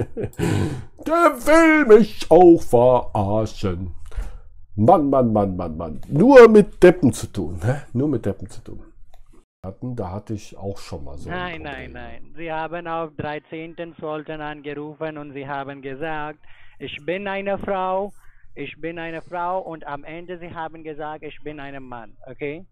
Der will mich auch verarschen. Mann, Mann, Mann, Mann, Mann. Nur mit Deppen zu tun. Hä? Nur mit Deppen zu tun. Da hatte ich auch schon mal so. Nein, nein, nein. Sie haben auf 13. Sollten angerufen und Sie haben gesagt, ich bin eine Frau, ich bin eine Frau und am Ende Sie haben gesagt, ich bin ein Mann, okay?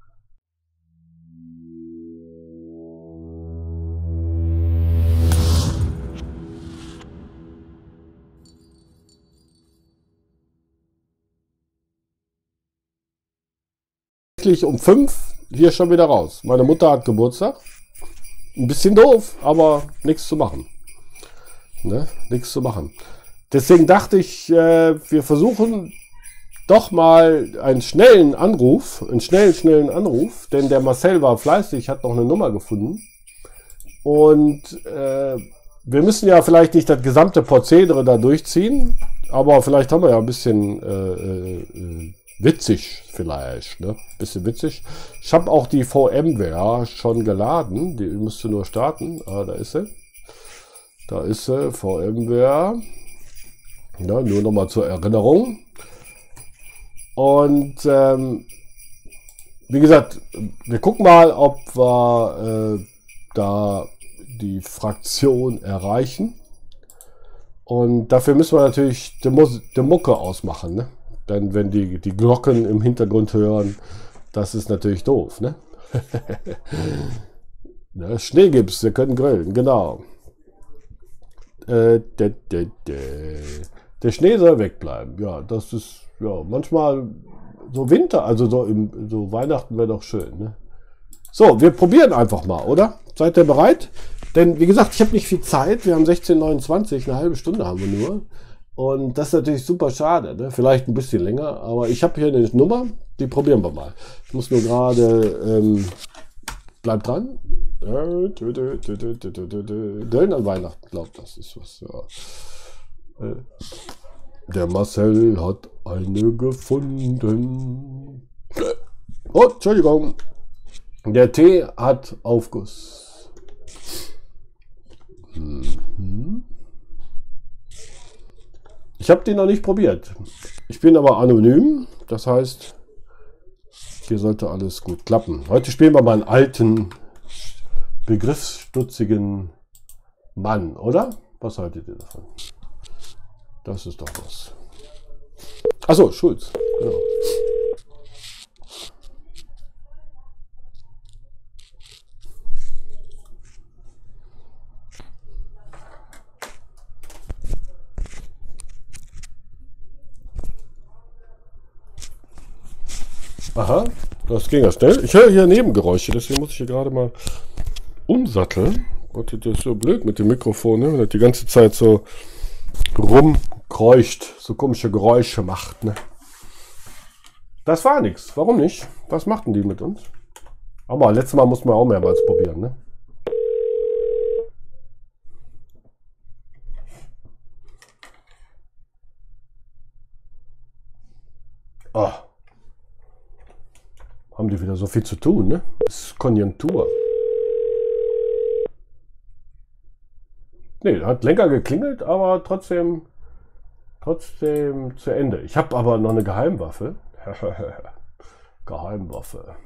Um fünf hier schon wieder raus. Meine Mutter hat Geburtstag. Ein bisschen doof, aber nichts zu machen. Ne? Nichts zu machen. Deswegen dachte ich, äh, wir versuchen doch mal einen schnellen Anruf, einen schnellen, schnellen Anruf, denn der Marcel war fleißig, hat noch eine Nummer gefunden. Und äh, wir müssen ja vielleicht nicht das gesamte Prozedere da durchziehen, aber vielleicht haben wir ja ein bisschen äh, äh, witzig vielleicht, ne? Bisschen witzig. Ich habe auch die VMware schon geladen, die müsste nur starten. Ah, da ist sie. Da ist sie, VMware. Ja, nur noch mal zur Erinnerung. Und ähm, wie gesagt, wir gucken mal, ob wir äh, da die Fraktion erreichen. Und dafür müssen wir natürlich die, Mus die Mucke ausmachen. Ne? Denn wenn die, die Glocken im Hintergrund hören, das ist natürlich doof. Ne? ja, Schneegips, wir können grillen, genau. Äh, de, de, de. Der Schnee soll wegbleiben. Ja, das ist ja manchmal so Winter, also so, im, so Weihnachten wäre doch schön. Ne? So, wir probieren einfach mal, oder? Seid ihr bereit? Denn wie gesagt, ich habe nicht viel Zeit. Wir haben 16:29, eine halbe Stunde haben wir nur. Und das ist natürlich super schade. Ne? Vielleicht ein bisschen länger, aber ich habe hier eine Nummer, die probieren wir mal. Ich muss nur gerade, ähm, bleib dran. Döllen an Weihnachten, glaubt das ist was. Ja. Äh, der Marcel hat eine gefunden. Oh, Entschuldigung. Der Tee hat Aufguss. Mhm. Ich habe den noch nicht probiert. Ich bin aber anonym. Das heißt, hier sollte alles gut klappen. Heute spielen wir mal einen alten, begriffsstutzigen Mann, oder? Was haltet ihr davon? Das ist doch was. Achso, Schulz. Genau. Aha, das ging ja schnell. Ich höre hier Nebengeräusche, deswegen muss ich hier gerade mal umsatteln. Gott, das ist so blöd mit dem Mikrofon, ne? wenn das die ganze Zeit so rumkreucht, so komische Geräusche macht. Ne? Das war nichts. Warum nicht? Was machten die mit uns? Aber letztes Mal mussten wir auch mehrmals probieren. Ne? Oh. Haben die wieder so viel zu tun, ne? Das ist Konjunktur. Nee, hat länger geklingelt, aber trotzdem, trotzdem zu Ende. Ich habe aber noch eine Geheimwaffe. Geheimwaffe.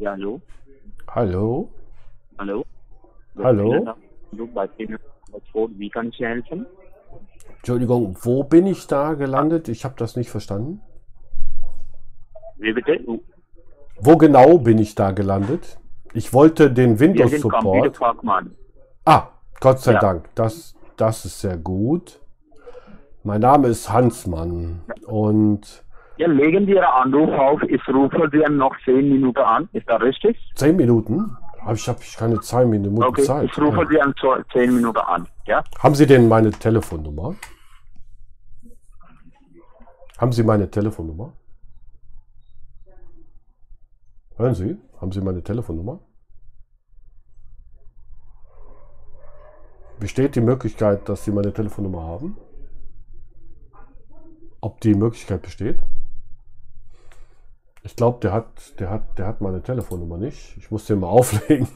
Ja, hallo. Hallo? Hallo. Hallo? Du bei wie kann ich dir helfen? Entschuldigung, wo bin ich da gelandet? Ich habe das nicht verstanden. Wie bitte? Wo genau bin ich da gelandet? Ich wollte den Windows-Support. Fachmann. Ah, Gott sei Ja. Dank. Das, das ist sehr gut. Mein Name ist Hansmann und Ja, legen Sie Ihren Anruf auf. Ich rufe Sie noch 10 Minuten an. Ist das richtig? zehn Minuten? Habe ich, hab ich keine zwei Minuten Okay, Zeit. ich rufe Ja. Sie an 10 Minuten an. Ja? Haben Sie denn meine Telefonnummer? Haben Sie meine Telefonnummer? Hören Sie? Haben Sie meine Telefonnummer? Besteht die Möglichkeit, dass Sie meine Telefonnummer haben? Ob die Möglichkeit besteht? Ich glaube, der hat, der hat, der hat meine Telefonnummer nicht. Ich muss den mal auflegen.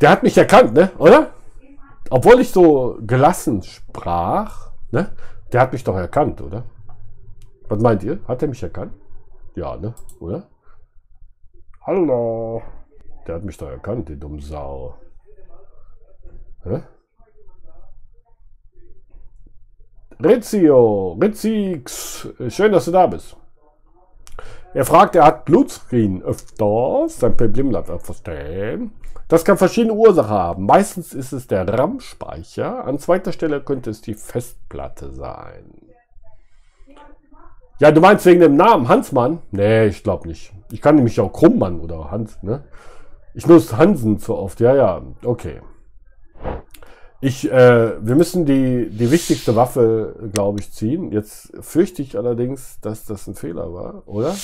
der hat mich erkannt, ne? Oder? Obwohl ich so gelassen sprach, ne? Der hat mich doch erkannt, oder? Was meint ihr? Hat er mich erkannt? Ja, ne? Oder? Hallo. Der hat mich doch erkannt, die dumme Sau. Hä? Rizio, Rizzix, schön, dass du da bist. Er fragt, er hat Blutscreen öfters, sein Problem bleibt verstehen. Das kann verschiedene Ursachen haben. Meistens ist es der RAM-Speicher. An zweiter Stelle könnte es die Festplatte sein. Ja, du meinst wegen dem Namen Hansmann? Nee, ich glaube nicht. Ich kann nämlich auch Krummmann oder Hans, ne? Ich nutze Hansen zu oft. Ja, ja, okay. Ich, äh, wir müssen die, die wichtigste Waffe, glaube ich, ziehen. Jetzt fürchte ich allerdings, dass das ein Fehler war, oder?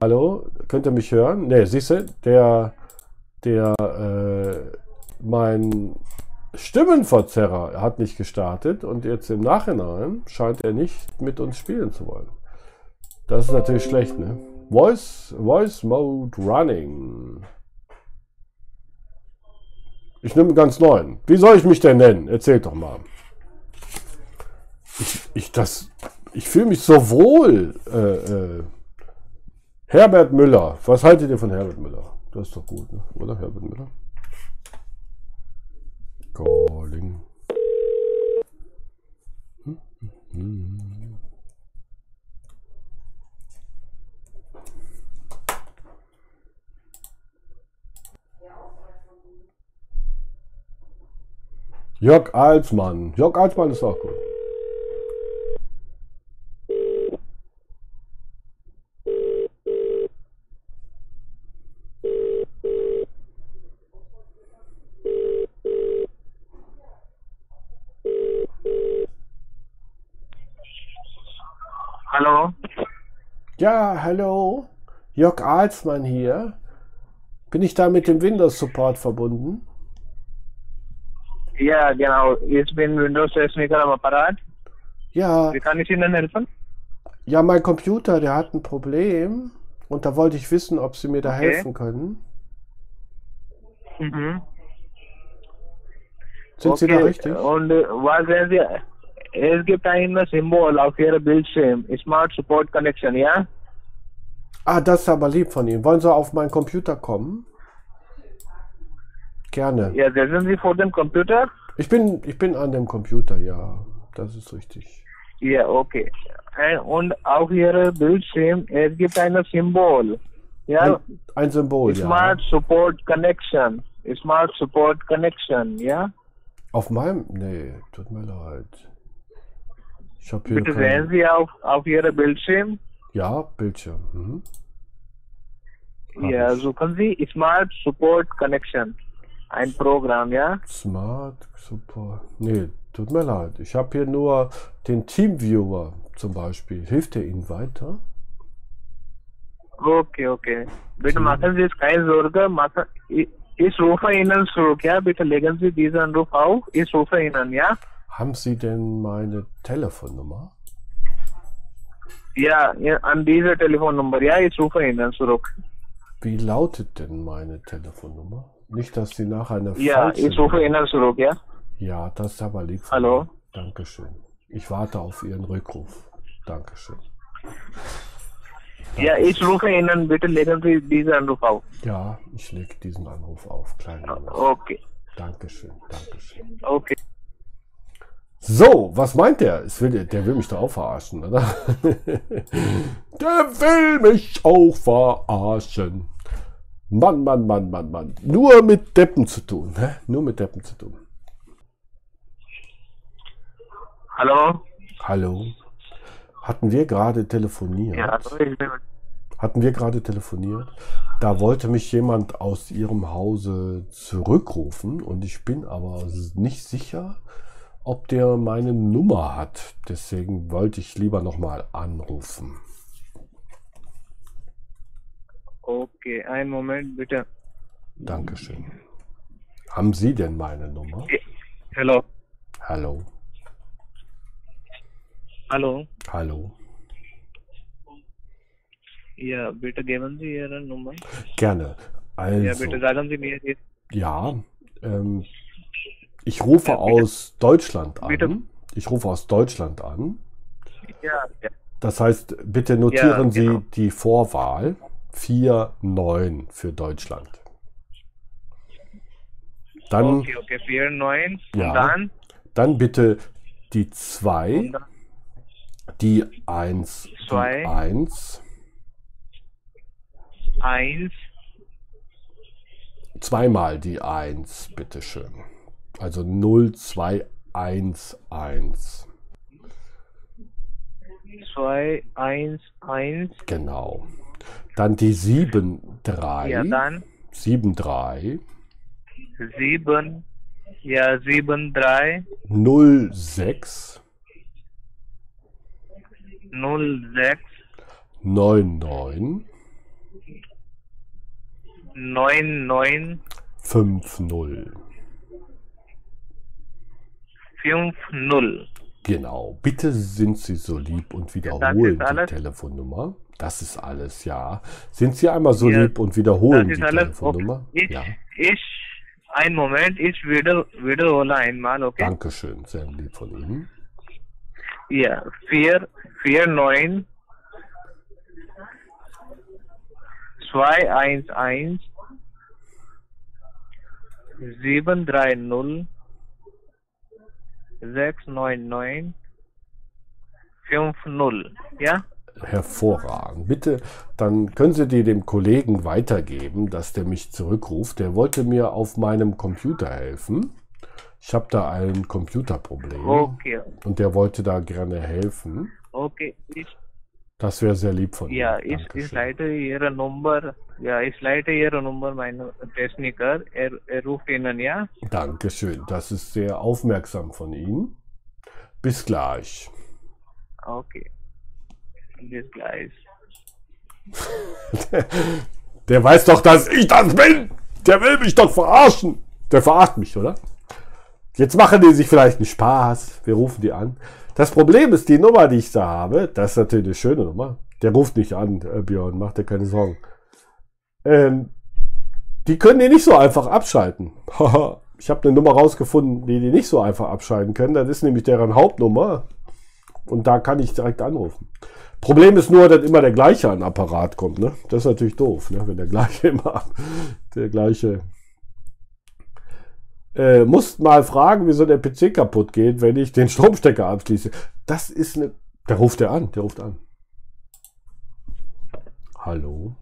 Hallo, könnt ihr mich hören? Ne, siehst du, der, der, äh, mein Stimmenverzerrer hat nicht gestartet und jetzt im Nachhinein scheint er nicht mit uns spielen zu wollen. Das ist natürlich schlecht, ne? Voice, Voice Mode Running. Ich nehme einen ganz neuen. Wie soll ich mich denn nennen? Erzählt doch mal. Ich, ich, ich fühle mich so wohl. Äh, äh. Herbert Müller. Was haltet ihr von Herbert Müller? Das ist doch gut, ne? oder Herbert Müller? Calling. Hm, hm, Jörg Alsmann. Jörg Alsmann ist auch gut. Hallo? Ja, hallo. Jörg Alsmann hier. Bin ich da mit dem Windows Support verbunden? Ja, genau. Ich bin Windows-Techniker am Apparat. Ja. Wie kann ich Ihnen helfen? Ja, mein Computer, der hat ein Problem. Und da wollte ich wissen, ob Sie mir da Okay. helfen können. Mhm. Sind Sie da richtig? Und äh, was sehen Sie? Es gibt ein Symbol auf Ihrem Bildschirm. Smart Support Connection, ja? Ah, das ist aber lieb von Ihnen. Wollen Sie auf meinen Computer kommen? Gerne. Ja, sind Sie vor dem Computer? Ich bin, ich bin an dem Computer, ja. Das ist richtig. Ja, okay. Und auf Ihrem Bildschirm, es gibt ein Symbol. Ja? Ein, ein Symbol, ja. Smart Support Connection. Smart Support Connection, ja? Auf meinem? Nee, tut mir leid. Ich habe hier Bitte sehen. Sie auf, auf Ihrem Bildschirm. Ja, Bildschirm. Mhm. Ja, suchen Sie Smart Support Connection. Ein Programm, ja? Smart Support. Nee, tut mir leid. Ich habe hier nur den Teamviewer zum Beispiel. Hilft der Ihnen weiter? Okay, okay. Bitte machen Sie sich keine Sorge. Machen, ich, ich rufe Ihnen zurück, ja? Bitte legen Sie diesen Anruf auf. Ich rufe Ihnen, ja? Haben Sie denn meine Telefonnummer? Ja, ja an diese Telefonnummer, ja? Ich rufe Ihnen zurück. Wie lautet denn meine Telefonnummer? Nicht, dass Sie nach einer Ja, ich rufe Ihnen zurück, ja? Ja, das ist aber lieb. Hallo? Ihnen. Dankeschön. Ich warte auf Ihren Rückruf. Dankeschön. Ja, ich rufe Ihnen. Bitte legen Sie diesen Anruf auf. Ja, ich lege diesen Anruf auf. Kleinen Moment. Okay, Dankeschön, Dankeschön. okay. So, was meint der? Es will, der will mich doch auch verarschen, oder? der will mich auch verarschen. Mann, Mann, Mann, Mann, Mann. Nur mit Deppen zu tun. Hä? Nur mit Deppen zu tun. Hallo? Hallo? Hatten wir gerade telefoniert? Ja, hallo, ich bin Hatten wir gerade telefoniert? Da wollte mich jemand aus ihrem Hause zurückrufen und ich bin aber nicht sicher, ob der meine Nummer hat. Deswegen wollte ich lieber nochmal anrufen. Okay, einen Moment bitte. Dankeschön. Haben Sie denn meine Nummer? Hello. Hallo. Hallo. Hallo. Ja, bitte geben Sie Ihre Nummer. Gerne. Ja, Also, bitte sagen Sie mir jetzt. ja, ähm, ich rufe Ja, aus Deutschland an. Bitte. Ich rufe aus Deutschland an. Ja, ja. Das heißt, bitte notieren Sie genau. die Vorwahl 49 für Deutschland. Dann, Okay, okay, 4, 9. Ja. Dann? dann bitte die 2, Und dann die 1, die Zwei. 1, 1, zweimal die 1, bitteschön. Also 0, 2, 1, 1. 2, 1, 1. Genau. Dann die 7, 3. Ja, dann 7, 3, 7. Ja, 7, 3, 0, 6, 0, 6, 9, 9, 9, 9, 5, 0. 5, 0. Genau. Bitte sind Sie so lieb und wiederholen die? Telefonnummer. Das ist alles, ja. Sind Sie einmal so Ja, lieb und wiederholen die alles. Telefonnummer? Okay. Ich, Ja. ich, einen Moment, ich wieder, wiederhole einmal, okay? Dankeschön, sehr lieb von Ihnen. Ja, 4, 4, 9, 2, 1, 1, 7, 3, 0, 6, 9, 9, 5, 0. Ja? Hervorragend. Bitte, dann können Sie die dem Kollegen weitergeben, dass der mich zurückruft. Der wollte mir auf meinem Computer helfen. Ich habe da ein Computerproblem Okay, und der wollte da gerne helfen. okay. Ich, Das wäre sehr lieb von ja, Ihnen. ich, ich Dankeschön. leite Ihre Nummer, ja, ich leite Ihre Nummer meinem Techniker. Er, er ruft Ihnen, ja? Dankeschön. Das ist sehr aufmerksam von Ihnen. Bis gleich. Okay. Bis gleich. Der weiß doch, dass ich das bin. Der will mich doch verarschen. Der verarscht mich, oder? Jetzt machen die sich vielleicht einen Spaß. Wir rufen die an. Das Problem ist, die Nummer, die ich da habe, das ist natürlich eine schöne Nummer. Der ruft nicht an, äh, Björn, mach dir keine Sorgen. Ähm, die können die nicht so einfach abschalten. ich habe eine Nummer rausgefunden, die die nicht so einfach abschalten können. Das ist nämlich deren Hauptnummer. Und da kann ich direkt anrufen. Problem ist nur, dass immer der gleiche an Apparat kommt. Ne? Das ist natürlich doof, ne? wenn der gleiche immer der gleiche. Äh, musst mal fragen, wieso der PC kaputt geht, wenn ich den Stromstecker abschließe. Das ist eine. Der ruft der an, der ruft an. Hallo,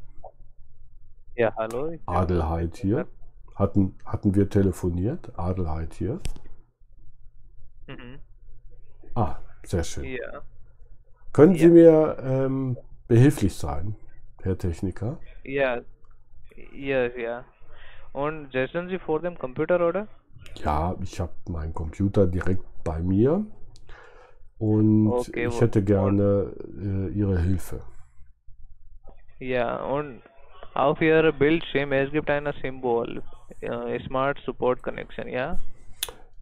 Ja, hallo. Adelheid hier. Hatten, hatten wir telefoniert? Adelheid hier. Mhm. Ah, sehr schön. Ja. Können Sie Ja. mir ähm, behilflich sein, Herr Techniker? Ja. Yes, ja. Und setzen Sie vor dem Computer, oder? Ja, ich habe meinen Computer direkt bei mir und Okay, ich hätte gerne äh, Ihre Hilfe. Ja, und auf Ihrer Bildschirm, es gibt ein Symbol, äh, Smart Support Connection, ja?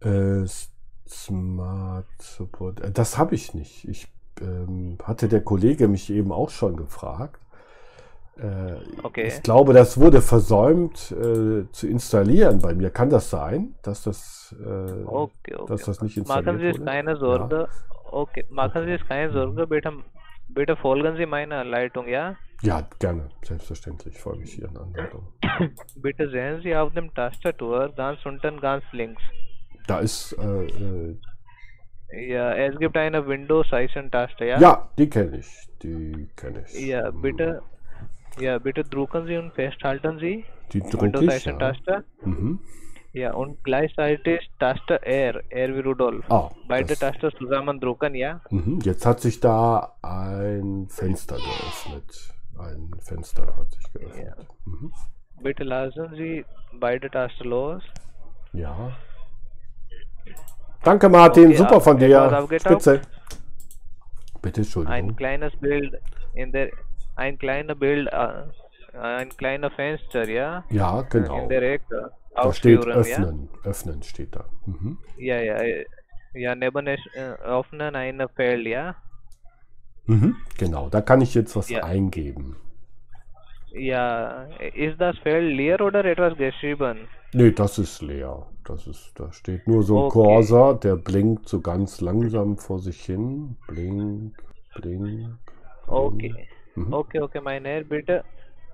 Äh, Smart Support, äh, das habe ich nicht. Ich ähm, hatte der Kollege mich eben auch schon gefragt. Äh, Okay. Ich glaube, das wurde versäumt äh, zu installieren bei mir. Kann das sein, dass das, äh, Okay, okay. dass das nicht Machen Sie installiert sich keine Sorge. Okay, machen Sie sich keine Sorge, bitte, bitte folgen Sie meiner Anleitung, ja? Ja, gerne, selbstverständlich folge ich Ihren Anleitungen. Bitte sehen Sie auf dem Tastatur ganz unten ganz links. Da ist, äh, äh, Ja, es gibt eine Windows-Icon-Taste, ja? ja, die kenne ich, die kenne ich. Ja, Hm, bitte, ja, bitte drücken Sie und festhalten Sie. Die ich, ja. Windows-Icon-Taste. Mhm. Ja, und gleichzeitig Taste R, R wie Rudolf. Ah, Beide Tasten zusammen drücken, ja? Mhm. Jetzt hat sich da ein Fenster geöffnet. Ein Fenster hat sich geöffnet. Mhm. Bitte lassen Sie beide Tasten los. Ja. Danke, Martin. Okay, Super von dir. Spitze. Bitte, Ein Entschuldigung. kleines Bild in der, ein kleines Bild äh, ein kleiner Fenster, ja? Ja, genau. In der Ecke. Da steht Ausführen, ja? öffnen. Öffnen steht da. Mhm. Ja, ja, äh, ja, neben es äh, öffnen ein Feld, ja? Mhm. Genau, da kann ich jetzt was Ja. eingeben. Ja, ist das Feld leer oder etwas geschrieben? Nee, das ist leer. Das ist, da steht nur so ein Okay. Cursor, der blinkt so ganz langsam vor sich hin. Blink, blink. Okay. Mhm. Okay, okay, mein Herr, bitte,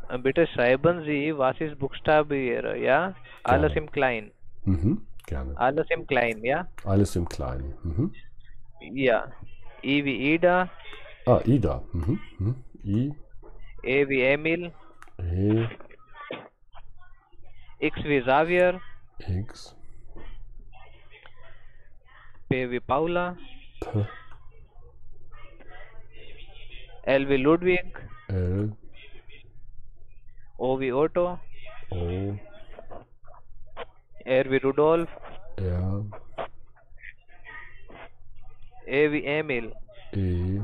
äh, bitte schreiben Sie, was ist Buchstabe hier, ja? Alles Gerne. im Klein. Mhm. Gerne. Alles im Klein, ja? Alles im Kleinen. Mhm. Ja. I wie Ida, Ah, Ida. Mhm. Mhm. I, E wie Emil, E, X wie Xavier, X, P wie Paula, P, L wie Ludwig, L, O wie Otto, O, R wie Rudolf, R, E wie Emil. E,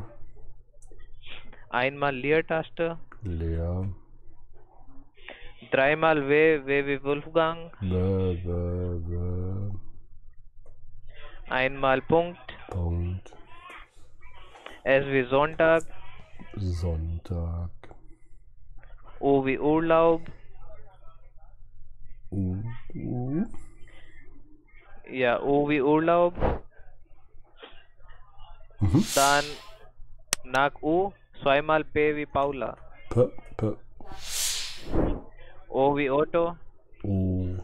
Einmal Leertaste, leer, dreimal W, W wie Wolfgang, W, W, W, einmal Punkt, Punkt, S wie Sonntag, Sonntag, U wie Urlaub, U, U, ja, U wie Urlaub, mhm. dann nach U zweimal P wie Paula, P, P, O wie Otto, U,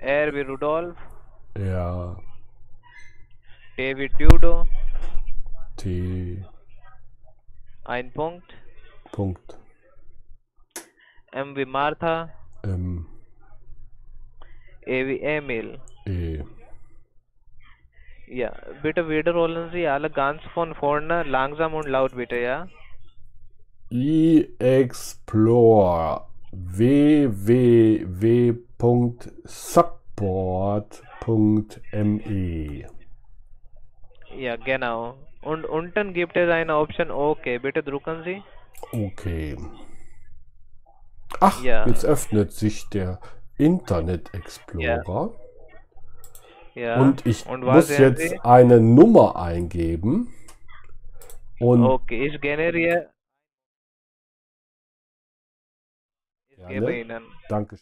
R wie Rudolf, R, T wie Tudo, T, ein Punkt, Punkt, M wie Martha, M, E wie Emil. E. Ja, bitte wiederholen Sie alle ganz von vorne, langsam und laut bitte, ja? eExplore www.support.me Ja, genau. Und unten gibt es eine Option OK. Bitte drücken Sie. Okay. Ach, Ja. jetzt öffnet sich der Internet Explorer Ja. und ich und muss jetzt Sie? eine Nummer eingeben und Okay, ich generiere. Ja, gebe ne? Ihnen. danke.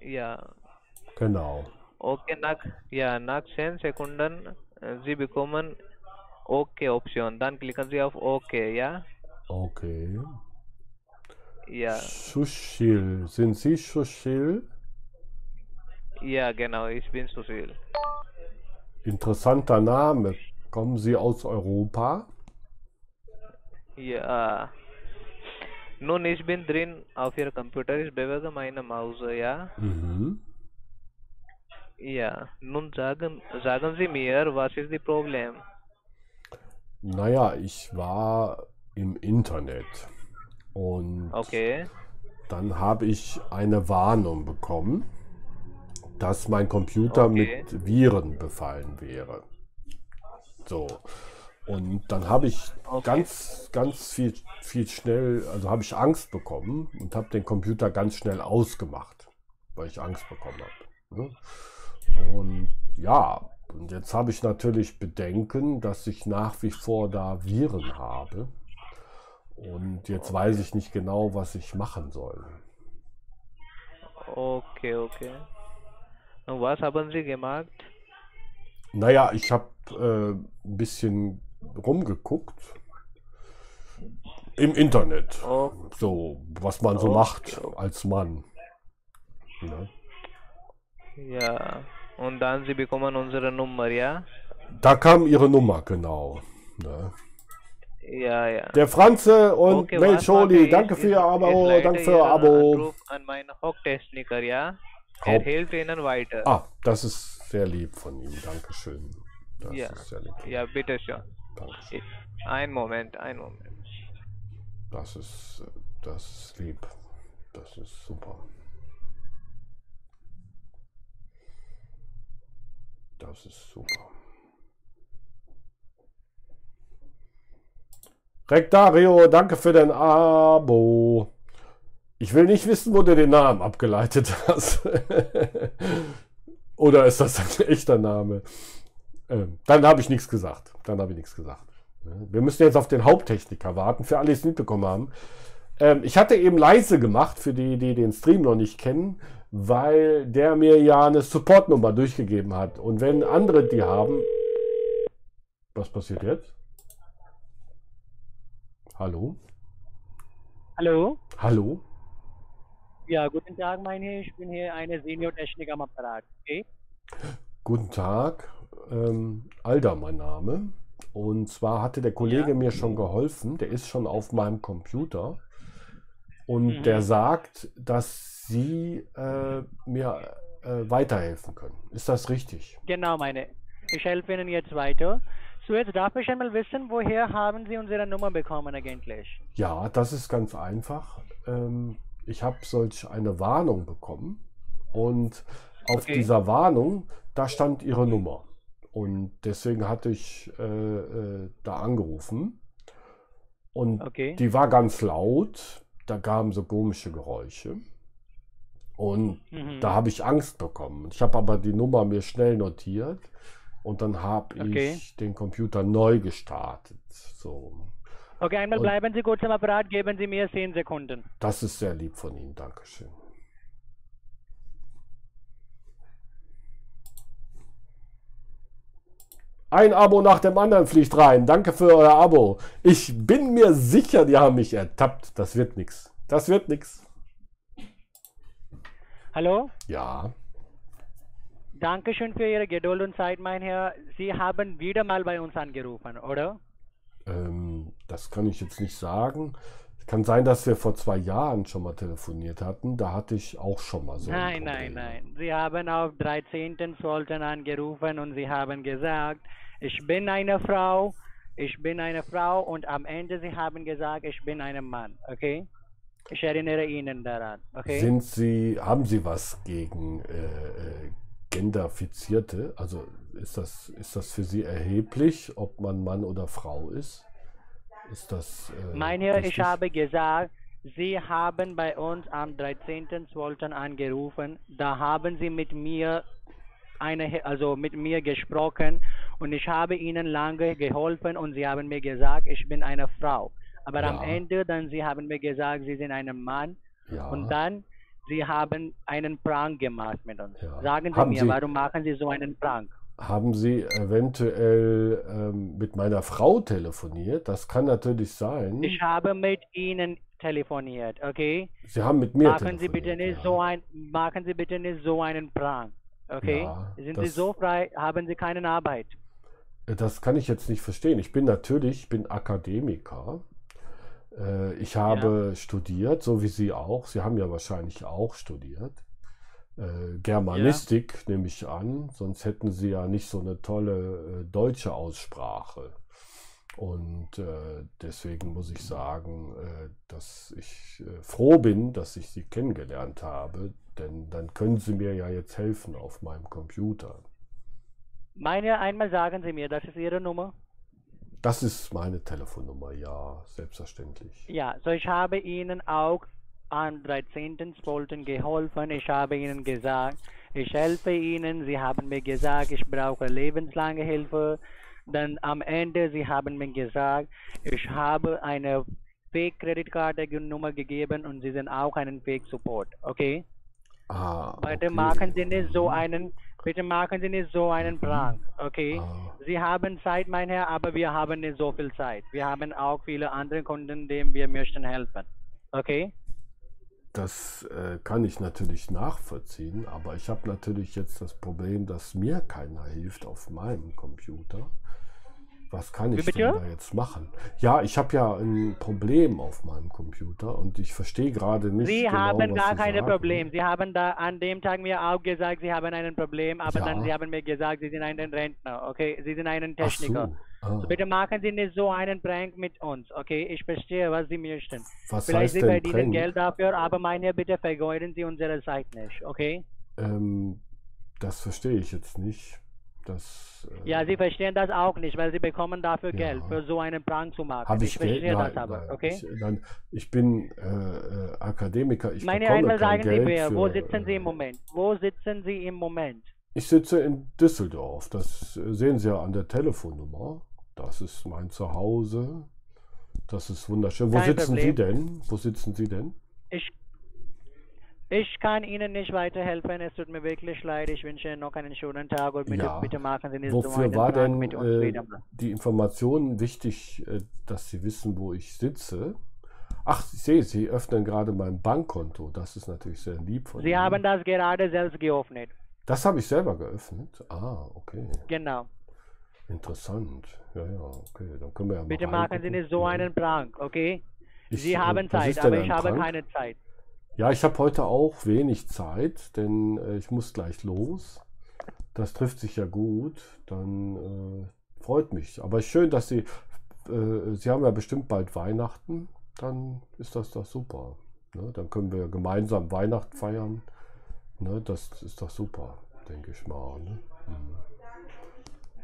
Ja. Genau. Okay, nach, ja, nach 10 Sekunden äh, Sie bekommen OK-Option. Dann klicken Sie auf OK, ja? Okay. Ja, Schuschil. Sind Sie Schuschil? Ja, genau. Ich bin Susil. Interessanter Name. Kommen Sie aus Europa? Ja. Nun, ich bin drin auf Ihr Computer. Ich bewege meine Maus, ja? Mhm. Ja. Nun sagen, sagen Sie mir, was ist das Problem? Naja, ich war im Internet und Okay. dann habe ich eine Warnung bekommen, dass mein Computer Okay. mit Viren befallen wäre. So. Und dann habe ich Okay. ganz, ganz viel, viel schnell, also habe ich Angst bekommen und habe den Computer ganz schnell ausgemacht, weil ich Angst bekommen habe. Ne? Und ja, und jetzt habe ich natürlich Bedenken, dass ich nach wie vor da Viren habe. Und jetzt weiß ich nicht genau, was ich machen soll. Okay, okay. Und was haben Sie gemacht? Naja, ich habe äh, ein bisschen rumgeguckt im Internet. Oh, So, was man so Okay, macht als Mann. Ne? ja. Und dann Sie bekommen unsere Nummer, ja? Da kam ihre Nummer, genau. Ne? Ja, ja. Der Franze und Okay, Mel Scholi, danke für Ihr Abo, danke für Ihr Abo. Anruf an meinen Haupttechniker, ja? Er hilft ihnen weiter. Ah, das ist sehr lieb von ihm. Dankeschön. Das ja. ist sehr lieb. Ja, bitteschön. Dankeschön. Ein Moment, ein Moment. Das ist, das ist lieb. Das ist super. Das ist super. Rektario, danke für dein Abo. Ich will nicht wissen, wo du den Namen abgeleitet hast. Oder ist das ein echter Name? Ähm, dann habe ich nichts gesagt. Dann habe ich nichts gesagt. Wir müssen jetzt auf den Haupttechniker warten, für alle, die es mitbekommen haben. Ähm, ich hatte eben leise gemacht, für die, die den Stream noch nicht kennen, weil der mir ja eine Supportnummer durchgegeben hat. Und wenn andere die haben. Was passiert jetzt? Hallo? Hallo? Hallo? Ja, guten Tag, mein Herr. Ich bin hier eine Senior-Technik am Apparat. Okay? Guten Tag, ähm, Alda mein Name. Und zwar hatte der Kollege Ja. mir schon geholfen, der ist schon auf meinem Computer. Und Mhm. der sagt, dass Sie äh, mir äh, weiterhelfen können. Ist das richtig? Genau, meine. Ich helfe Ihnen jetzt weiter. So, jetzt darf ich einmal wissen, woher haben Sie unsere Nummer bekommen eigentlich? Ja, das ist ganz einfach. Ähm, ich habe solch eine Warnung bekommen und auf Okay. dieser Warnung, da stand Ihre Nummer. Und deswegen hatte ich äh, äh, da angerufen. Und Okay. die war ganz laut, da gaben so komische Geräusche. Und Mhm. da habe ich Angst bekommen. Ich habe aber die Nummer mir schnell notiert und dann habe Okay. ich den Computer neu gestartet. So, Okay, einmal Und- bleiben Sie kurz am Apparat, geben Sie mir 10 Sekunden. das ist sehr lieb von Ihnen. Dankeschön. Ein Abo nach dem anderen fliegt rein. Danke für euer Abo. Ich bin mir sicher, die haben mich ertappt. Das wird nichts. Das wird nichts. Hallo? Ja. Dankeschön für Ihre Geduld und Zeit, mein Herr. Sie haben wieder mal bei uns angerufen, oder? Ähm, das kann ich jetzt nicht sagen. Es kann sein, dass wir vor zwei Jahren schon mal telefoniert hatten. Da hatte ich auch schon mal so. ein Nein, nein, nein. Sie haben auf 13.12. angerufen und Sie haben gesagt, ich bin eine Frau, ich bin eine Frau und am Ende Sie haben gesagt, ich bin ein Mann, okay? Ich erinnere Ihnen daran, okay? Sind Sie, haben Sie was gegen äh, äh, Genderfizierte? Also ist das, ist das für Sie erheblich, ob man Mann oder Frau ist? Ist das. Äh, Mein Herr, ich habe gesagt, Sie haben bei uns am 13.12. angerufen. Da haben Sie mit mir eine, also mit mir gesprochen und ich habe Ihnen lange geholfen und Sie haben mir gesagt, ich bin eine Frau. Aber am Ja. Ende dann Sie haben mir gesagt, Sie sind ein Mann Ja. und dann Sie haben einen Prank gemacht mit uns. Ja. Sagen Sie Haben mir, Sie- warum machen Sie so einen Prank? Haben Sie eventuell ähm, mit meiner Frau telefoniert? Das kann natürlich sein. Ich habe mit Ihnen telefoniert, okay? Sie haben mit mir machen Sie bitte telefoniert, nicht ja. so ein machen Sie bitte nicht so einen Prank. Okay? Ja, Sind Sie so frei, haben Sie keine Arbeit. Das kann ich jetzt nicht verstehen. Ich bin natürlich, ich bin Akademiker. Äh, Ich habe studiert, so wie Sie auch. Sie haben ja wahrscheinlich auch studiert. Äh, Germanistik nehme ich an, sonst hätten Sie ja nicht so eine tolle äh, deutsche Aussprache. Und äh, deswegen muss ich sagen, äh, dass ich äh, froh bin, dass ich Sie kennengelernt habe, denn dann können Sie mir ja jetzt helfen auf meinem Computer. Meine einmal sagen Sie mir, das ist Ihre Nummer. Das ist meine Telefonnummer, ja, selbstverständlich. Ja, so ich habe Ihnen auch am 13.12. geholfen. Ich habe Ihnen gesagt, ich helfe Ihnen. Sie haben mir gesagt, ich brauche lebenslange Hilfe. Dann am Ende, Sie haben mir gesagt, ich habe eine Fake-Kreditkarte-Nummer gegeben und Sie sind auch einen Fake-Support. Okay? Ah, Bitte okay. machen Sie nicht so einen, bitte machen Sie nicht so einen Prank, okay? Ah. Sie haben Zeit, mein Herr, aber wir haben nicht so viel Zeit. Wir haben auch viele andere Kunden, denen wir möchten helfen, okay? Das äh, kann ich natürlich nachvollziehen, aber ich habe natürlich jetzt das Problem, dass mir keiner hilft auf meinem Computer. Was kann ich denn da jetzt machen? Ja, ich habe ja ein Problem auf meinem Computer und ich verstehe gerade nicht Sie genau, haben gar sagen. Problem. Sie haben da an dem Tag mir auch gesagt, Sie haben ein Problem, aber Ja. dann Sie haben mir gesagt, Sie sind ein Rentner, okay? Sie sind ein Techniker. so. Ah. So bitte machen Sie nicht so einen Prank mit uns, okay? Ich verstehe, was Sie möchten. Was Vielleicht heißt Sie verdienen Prank? Geld dafür, aber mein Herr, bitte vergeuden Sie unsere Zeit nicht, okay? Ähm, das verstehe ich jetzt nicht. Das äh, Ja, Sie verstehen das auch nicht, weil Sie bekommen dafür Ja. Geld, für so einen Prank zu machen. habe ich, ich Geld? verstehe Nein, das aber, nein, okay? Ich, nein, ich bin äh, äh, Akademiker. Ich Meine bekomme einmal kein sagen Sie Geld mir, wo sitzen Sie im äh, Moment? Wo sitzen Sie im Moment? Ich sitze in Düsseldorf. Das äh, sehen Sie ja an der Telefonnummer. Das ist mein Zuhause. Das ist wunderschön. Wo Kein sitzen Sie Problem. denn? Wo sitzen Sie denn? Ich, ich kann Ihnen nicht weiterhelfen. Es tut mir wirklich leid. Ich wünsche Ihnen noch einen schönen Tag und bitte, Ja. bitte machen Sie nicht so Wofür einen war denn mit uns äh, wieder. die Information wichtig, äh, dass Sie wissen, wo ich sitze? Ach, ich sehe, Sie öffnen gerade mein Bankkonto. Das ist natürlich sehr lieb von Sie Ihnen. haben das gerade selbst geöffnet. das habe ich selber geöffnet. Ah, okay. Genau. Interessant. Ja, ja, okay. Dann können wir ja Bitte machen Sie nicht so einen Prank, okay? Ich, Sie äh, haben was Zeit, aber ich habe Prank? keine Zeit. Ja, ich habe heute auch wenig Zeit, denn äh, ich muss gleich los. Das trifft sich ja gut. Dann äh, freut mich. Aber schön, dass Sie, äh, Sie haben ja bestimmt bald Weihnachten. Dann ist das doch super. Ne? Dann können wir gemeinsam Weihnachten feiern. Ne? Das ist doch super, denke ich mal. Ne? Mhm.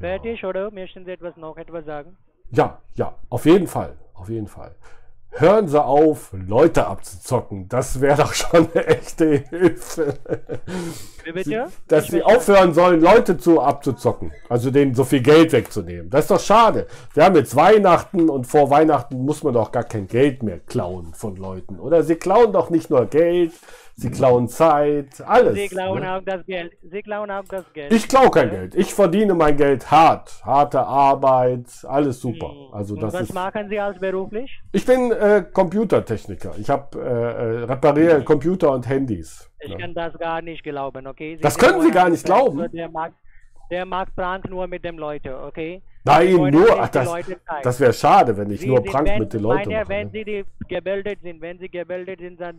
Fertig, oder? Möchten Sie etwas noch etwas sagen? Ja, ja, auf jeden Fall, auf jeden Fall. Hören Sie auf, Leute abzuzocken. Das wäre doch schon eine echte Hilfe. Bitte? Dass sie aufhören sollen, Leute zu abzuzocken. Also denen so viel Geld wegzunehmen. Das ist doch schade. Wir haben jetzt Weihnachten und vor Weihnachten muss man doch gar kein Geld mehr klauen von Leuten. Oder sie klauen doch nicht nur Geld, sie klauen Zeit, alles. Sie klauen ne? auch das Geld. Sie klauen auch das Geld. Ich klaue kein Geld. Ich verdiene mein Geld hart. Harte Arbeit, alles super. Hm. Also Und das was ist. machen Sie als beruflich? Ich bin äh, Computertechniker. Ich habe äh, äh, repariere Computer und Handys. Ich ne? kann das gar nicht glauben, okay? Das sind können Sie gar nicht glauben. Also Der macht, der macht Prank nur mit den Leuten, okay? Nein, Sie wollen nur, ach, das, das wäre schade, wenn ich Sie nur sind- Prank wenn, mit den Leuten meine, mache. Wenn ne? Sie die gebildet sind, wenn Sie gebildet sind, dann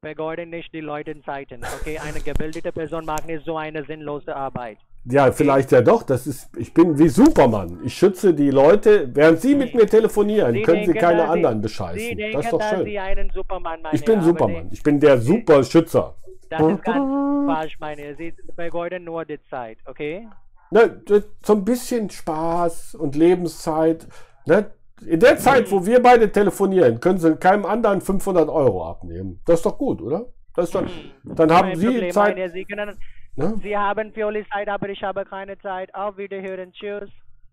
vergeuden nicht die Leute Zeiten, okay? Eine gebildete Person macht nicht so eine sinnlose Arbeit. Ja, vielleicht ja doch. Das ist, ich bin wie Superman. Ich schütze die Leute, während Sie mit mir telefonieren, Sie können Sie denken, keine Sie- anderen Sie bescheißen. denken, Das ist doch schön. Sie einen Superman meinen. Ich bin Superman. Ich bin der Superschützer. Das ist ganz falsch, meine. Sie vergeuden nur die Zeit, okay? Ne, so ein bisschen Spaß und Lebenszeit. Ne? In der Zeit, wo wir beide telefonieren, können Sie keinem anderen 500 Euro abnehmen. Das ist doch gut, oder? Das ist doch, dann haben Sie Problem, Zeit. meine. Sie, können, Ne? Sie haben viel Zeit, aber ich habe keine Zeit. Auf Wiederhören. Tschüss.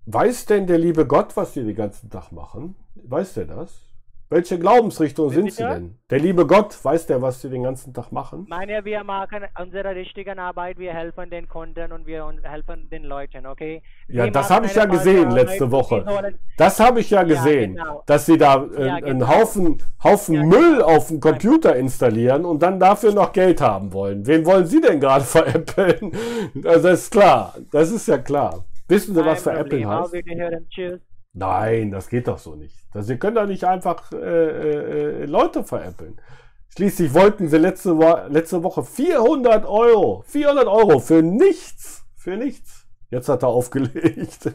Weiß denn der liebe Gott, was Sie den ganzen Tag machen? Weiß der das? Welche Glaubensrichtung sind Sie denn? Der liebe Gott, weiß der, was Sie den ganzen Tag machen? Meine, wir machen unsere richtige Arbeit. Wir helfen den Kunden und wir helfen den Leuten, okay? Ja, Sie das habe ich ja gesehen Arbeit, letzte Woche. Das habe ich ja gesehen, genau. dass Sie da äh, Ja, einen genau. Haufen, Haufen Ja, Müll auf den Computer installieren und dann dafür noch Geld haben wollen. Wen wollen Sie denn gerade veräppeln? Also das ist klar, das ist ja klar. Wissen Sie, was veräppeln heißt? Tschüss. Nein, das geht doch so nicht. Sie können doch nicht einfach äh, äh, äh, Leute veräppeln. Schließlich wollten Sie letzte, letzte Woche 400 Euro. 400 Euro für nichts. Für nichts. Jetzt hat er aufgelegt.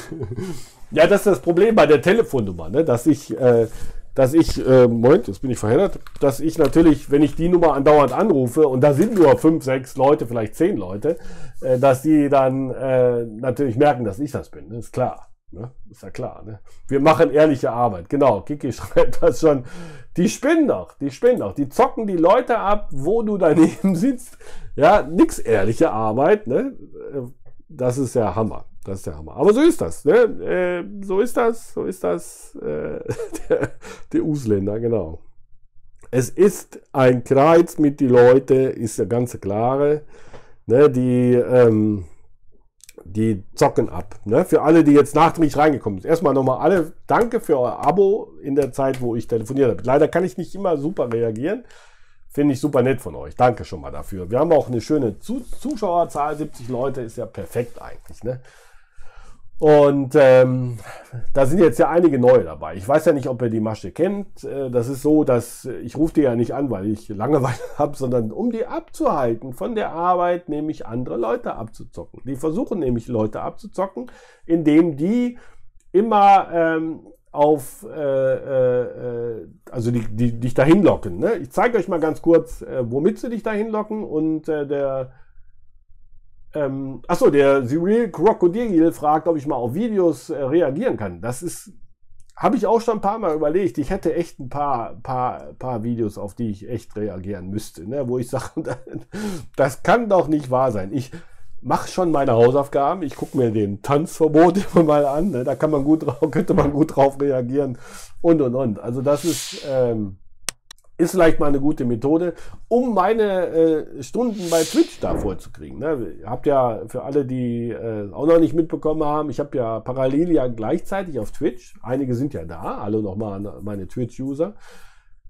ja, das ist das Problem bei der Telefonnummer, ne? dass ich, äh, dass ich, äh, Moment, jetzt bin ich verheddert, dass ich natürlich, wenn ich die Nummer andauernd anrufe und da sind nur fünf, sechs Leute, vielleicht zehn Leute, äh, dass die dann äh, natürlich merken, dass ich das bin. Das ist klar. Ne? Ist ja klar. Ne? Wir machen ehrliche Arbeit. Genau, Kiki schreibt das schon. Die spinnen doch, die spinnen doch. Die zocken die Leute ab, wo du daneben sitzt. Ja, nix ehrliche Arbeit. Ne? Äh, Das ist ja Hammer. Das ist der Hammer. Aber so ist das. Ne? Äh, so ist das. So ist das. Äh, der, der Ausländer, genau. Es ist ein Kreuz mit die Leute, ist der ganze klare. Ne? Die, ähm, die zocken ab. Ne? Für alle, die jetzt nachträglich reingekommen sind. Erstmal nochmal alle danke für euer Abo in der Zeit, wo ich telefoniert habe. Leider kann ich nicht immer super reagieren. Finde ich super nett von euch. Danke schon mal dafür. Wir haben auch eine schöne Zu Zuschauerzahl. 70 Leute ist ja perfekt eigentlich. Ne? Und ähm, da sind jetzt ja einige neue dabei. Ich weiß ja nicht, ob ihr die Masche kennt. Äh, Das ist so, dass ich rufe die ja nicht an, weil ich Langeweile habe, sondern um die abzuhalten von der Arbeit, nämlich andere Leute abzuzocken. Die versuchen nämlich Leute abzuzocken, indem die immer ähm, auf, äh, äh, also die, die dich dahin locken. Ne? Ich zeige euch mal ganz kurz, äh, womit sie dich dahin locken und äh, der Ähm, achso, der The Real Crocodile fragt, ob ich mal auf Videos äh, reagieren kann. Das ist, habe ich auch schon ein paar Mal überlegt. Ich hätte echt ein paar, paar, paar Videos, auf die ich echt reagieren müsste, ne? wo ich sage, das kann doch nicht wahr sein. Ich mache schon meine Hausaufgaben. Ich gucke mir den Tanzverbot immer mal an. Ne? Da kann man gut drauf, könnte man gut drauf reagieren und und und. Also das ist ähm, ist vielleicht mal eine gute Methode, um meine äh, Stunden bei Twitch da vorzukriegen. Ne? Ihr habt ja für alle, die äh, auch noch nicht mitbekommen haben, ich habe ja parallel ja gleichzeitig auf Twitch, einige sind ja da, alle nochmal meine Twitch-User.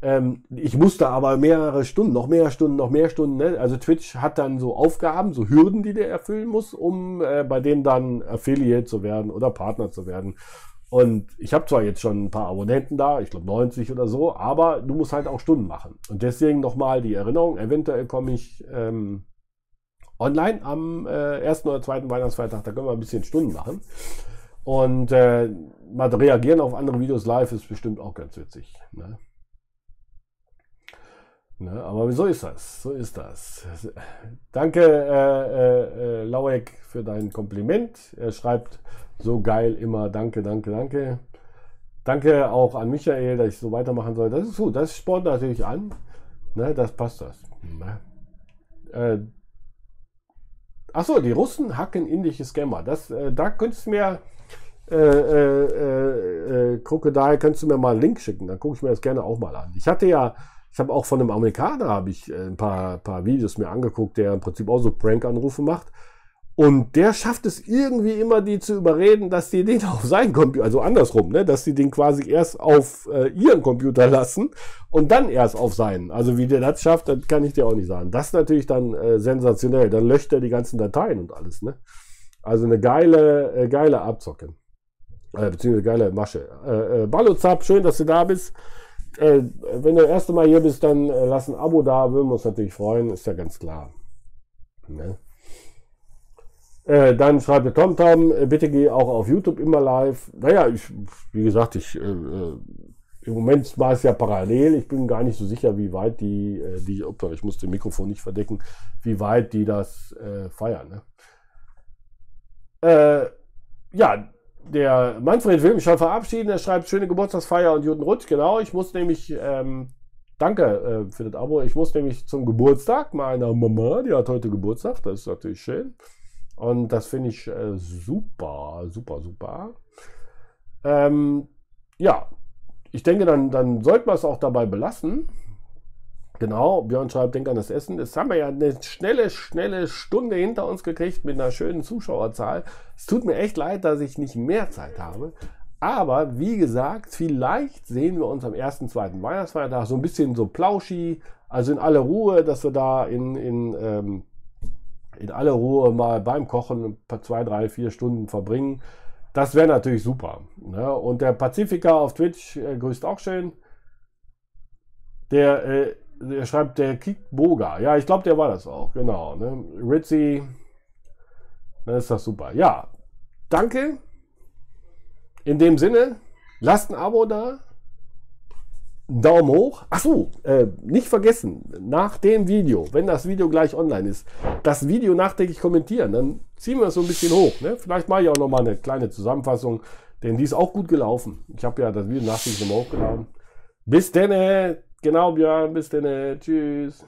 Ähm, ich musste aber mehrere Stunden, noch mehr Stunden, noch mehr Stunden. Ne? Also Twitch hat dann so Aufgaben, so Hürden, die der erfüllen muss, um äh, bei denen dann Affiliate zu werden oder Partner zu werden. Und ich habe zwar jetzt schon ein paar Abonnenten da, ich glaube 90 oder so, aber du musst halt auch Stunden machen. Und deswegen nochmal die Erinnerung, eventuell komme ich ähm, online am äh, ersten oder zweiten Weihnachtsfeiertag, da können wir ein bisschen Stunden machen. Und äh, mal reagieren auf andere Videos live ist bestimmt auch ganz witzig. Ne? Ne, aber so ist das, so ist das. Danke, äh, äh, äh Lauek, für dein Kompliment. Er schreibt, so geil immer. Danke, danke, danke. Danke auch an Michael, dass ich so weitermachen soll. Das ist gut, das spornt natürlich an. Ne, das passt das. Ne? Äh, Achso, die Russen hacken indische Scammer. Das, äh, da könntest du mir, äh, äh, äh, Krokodil, könntest du mir mal einen Link schicken. Dann gucke ich mir das gerne auch mal an. Ich hatte ja, ich habe auch von einem Amerikaner habe ich äh, ein paar, paar Videos mir angeguckt, der im Prinzip auch so Prank-Anrufe macht. Und der schafft es irgendwie immer, die zu überreden, dass die den auf seinen Computer, also andersrum, ne, dass die den quasi erst auf äh, ihren Computer lassen und dann erst auf seinen. Also wie der das schafft, das kann ich dir auch nicht sagen. Das ist natürlich dann äh, sensationell. Dann löscht er die ganzen Dateien und alles, ne? Also eine geile, äh, geile Abzocke. Äh, beziehungsweise geile Masche. Äh, äh, Balozap, schön, dass du da bist. Äh, wenn du das erste Mal hier bist, dann äh, lass ein Abo da, würden wir uns natürlich freuen, ist ja ganz klar. Ne? Äh, dann schreibt der TomTom, äh, bitte geh auch auf YouTube immer live. Naja, ich, wie gesagt, ich, äh, äh im Moment war es ja parallel. Ich bin gar nicht so sicher, wie weit die, äh, die, opa, ich muss das Mikrofon nicht verdecken, wie weit die das feiern. Ne? ja, der Manfred will mich schon verabschieden. Er schreibt schöne Geburtstagsfeier und guten Rutsch. Genau, ich muss nämlich, ähm, danke für das Abo, ich muss nämlich zum Geburtstag meiner Mama, die hat heute Geburtstag, das ist natürlich schön. Und das finde ich äh, super, super, super. Ähm, ja, ich denke, dann, dann sollten wir es auch dabei belassen. Genau, Björn schreibt, denk an das Essen. Jetzt haben wir ja eine schnelle, schnelle Stunde hinter uns gekriegt mit einer schönen Zuschauerzahl. Es tut mir echt leid, dass ich nicht mehr Zeit habe. Aber wie gesagt, vielleicht sehen wir uns am ersten, zweiten Weihnachtsfeiertag so ein bisschen so plauschi, also in aller Ruhe, dass wir da in, in ähm, in aller Ruhe mal beim Kochen zwei, drei, vier Stunden verbringen. Das wäre natürlich super. Ne? Und der Pazifika auf Twitch äh, grüßt auch schön. Der, äh, der schreibt, der kickt Boga. Ja, ich glaube, der war das auch. Genau. Ne? Ritzy. Dann ist das super. Ja, danke. In dem Sinne, lasst ein Abo da. Daumen hoch. Achso, äh, nicht vergessen, nach dem Video, wenn das Video gleich online ist, das Video nachträglich kommentieren. Dann ziehen wir es so ein bisschen hoch. Ne? Vielleicht mache ich auch nochmal eine kleine Zusammenfassung, denn die ist auch gut gelaufen. Ich habe ja das Video nachträglich nochmal hochgeladen. Bis denn, genau Björn, bis denn, tschüss.